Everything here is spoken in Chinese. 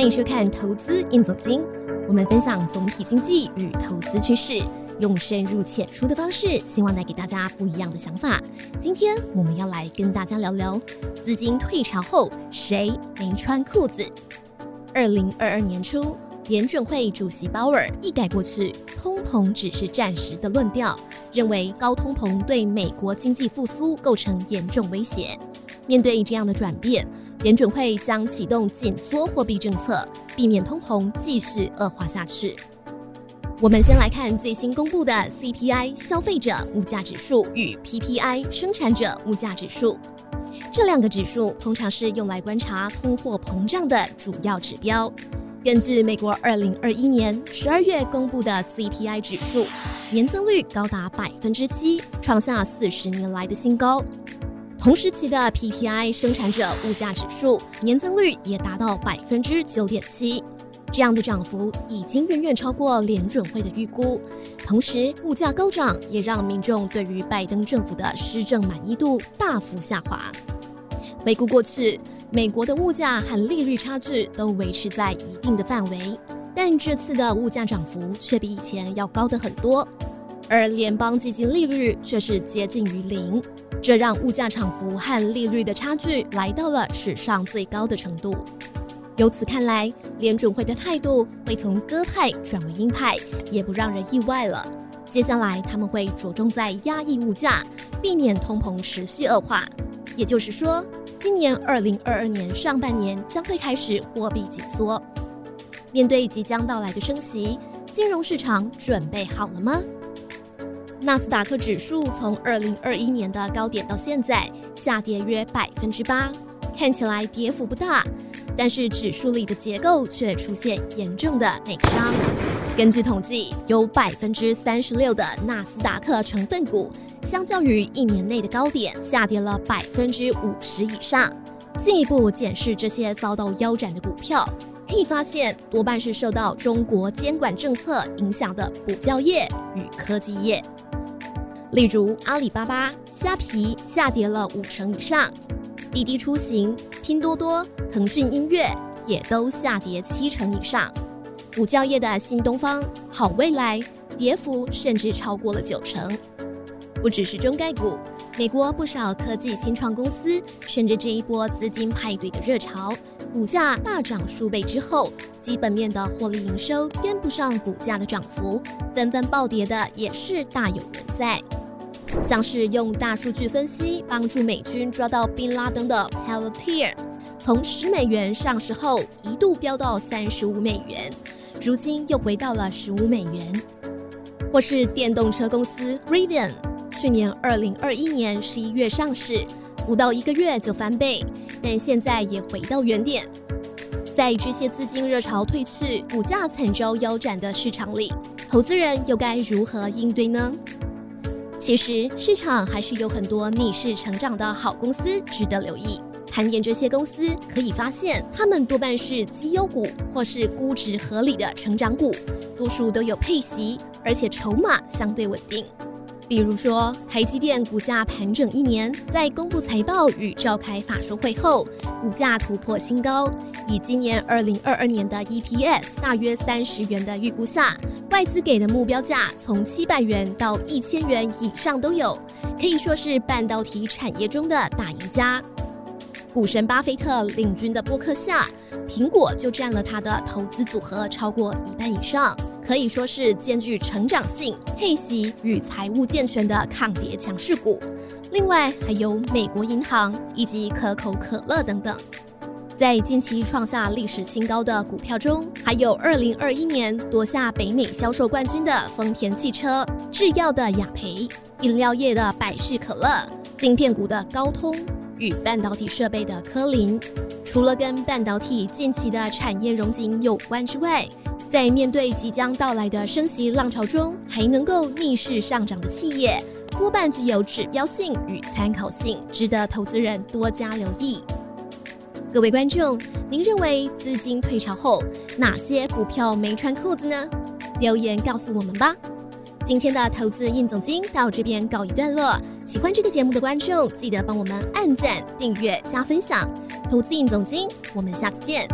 欢迎收看《投资硬总经》，我们分享总体经济与投资趋势，用深入浅出的方式，希望带给大家不一样的想法。今天我们要来跟大家聊聊资金退潮后谁没穿裤子。二零二二年初，联准会主席鲍尔一改过去通膨只是暂时的论调，认为高通膨对美国经济复苏构成严重威胁。面对这样的转变，联准会将启动紧缩货币政策，避免通膨继续恶化下去。我们先来看最新公布的 CPI 消费者物价指数与 PPI 生产者物价指数，这两个指数通常是用来观察通货膨胀的主要指标。根据美国二零二一年十二月公布的 CPI 指数，年增率高达百分之七，创下四十年来的新高。同时期的 PPI 生产者物价指数年增率也达到百分之九点七，这样的涨幅已经远远超过联准会的预估。同时，物价高涨也让民众对于拜登政府的施政满意度大幅下滑。回顾过去，美国的物价和利率差距都维持在一定的范围，但这次的物价涨幅却比以前要高得很多，而联邦基金利率却是接近于零。这让物价涨幅和利率的差距来到了史上最高的程度。由此看来，联准会的态度会从鸽派转为鹰派，也不让人意外了。接下来他们会着重在压抑物价，避免通膨持续恶化。也就是说，今年二零二二年上半年将会开始货币紧缩。面对即将到来的升息，金融市场准备好了吗？纳斯达克指数从二零二一年的高点到现在下跌约百分之八，看起来跌幅不大，但是指数里的结构却出现严重的内伤。根据统计，有百分之三十六的纳斯达克成分股，相较于一年内的高点下跌了百分之五十以上。进一步检视这些遭到腰斩的股票，可以发现多半是受到中国监管政策影响的补教业与科技业。例如，阿里巴巴、虾皮下跌了五成以上，滴滴出行、拼多多、腾讯音乐也都下跌七成以上。五教业的新东方、好未来跌幅甚至超过了九成。不只是中概股，美国不少科技新创公司趁着这一波资金派对的热潮，股价大涨数倍之后，基本面的获利营收跟不上股价的涨幅，纷纷暴跌的也是大有人在。像是用大数据分析帮助美军抓到宾拉登的 Palantir，从十美元上市后一度飙到三十五美元，如今又回到了十五美元。或是电动车公司 Rivian，去年二零二一年十一月上市，不到一个月就翻倍，但现在也回到原点。在这些资金热潮退去、股价惨遭腰斩的市场里，投资人又该如何应对呢？其实市场还是有很多逆势成长的好公司值得留意。盘点这些公司，可以发现它们多半是绩优股或是估值合理的成长股，多数都有配息，而且筹码相对稳定。比如说，台积电股价盘整一年，在公布财报与召开法说会后，股价突破新高。以今年二零二二年的 EPS 大约三十元的预估下，外资给的目标价从七百元到一千元以上都有，可以说是半导体产业中的大赢家。股神巴菲特领军的波克夏，苹果就占了他的投资组合超过一半以上。可以说是兼具成长性、配息与财务健全的抗跌强势股。另外还有美国银行以及可口可乐等等。在近期创下历史新高的股票中，还有2021年夺下北美销售冠军的丰田汽车、制药的雅培、饮料业的百事可乐、晶片股的高通与半导体设备的科林。除了跟半导体近期的产业融景有关之外，在面对即将到来的升息浪潮中，还能够逆势上涨的企业，多半具有指标性与参考性，值得投资人多加留意。各位观众，您认为资金退潮后，哪些股票没穿裤子呢？留言告诉我们吧。今天的投资应总经到这边告一段落。喜欢这个节目的观众，记得帮我们按赞、订阅、加分享。投资应总经，我们下次见。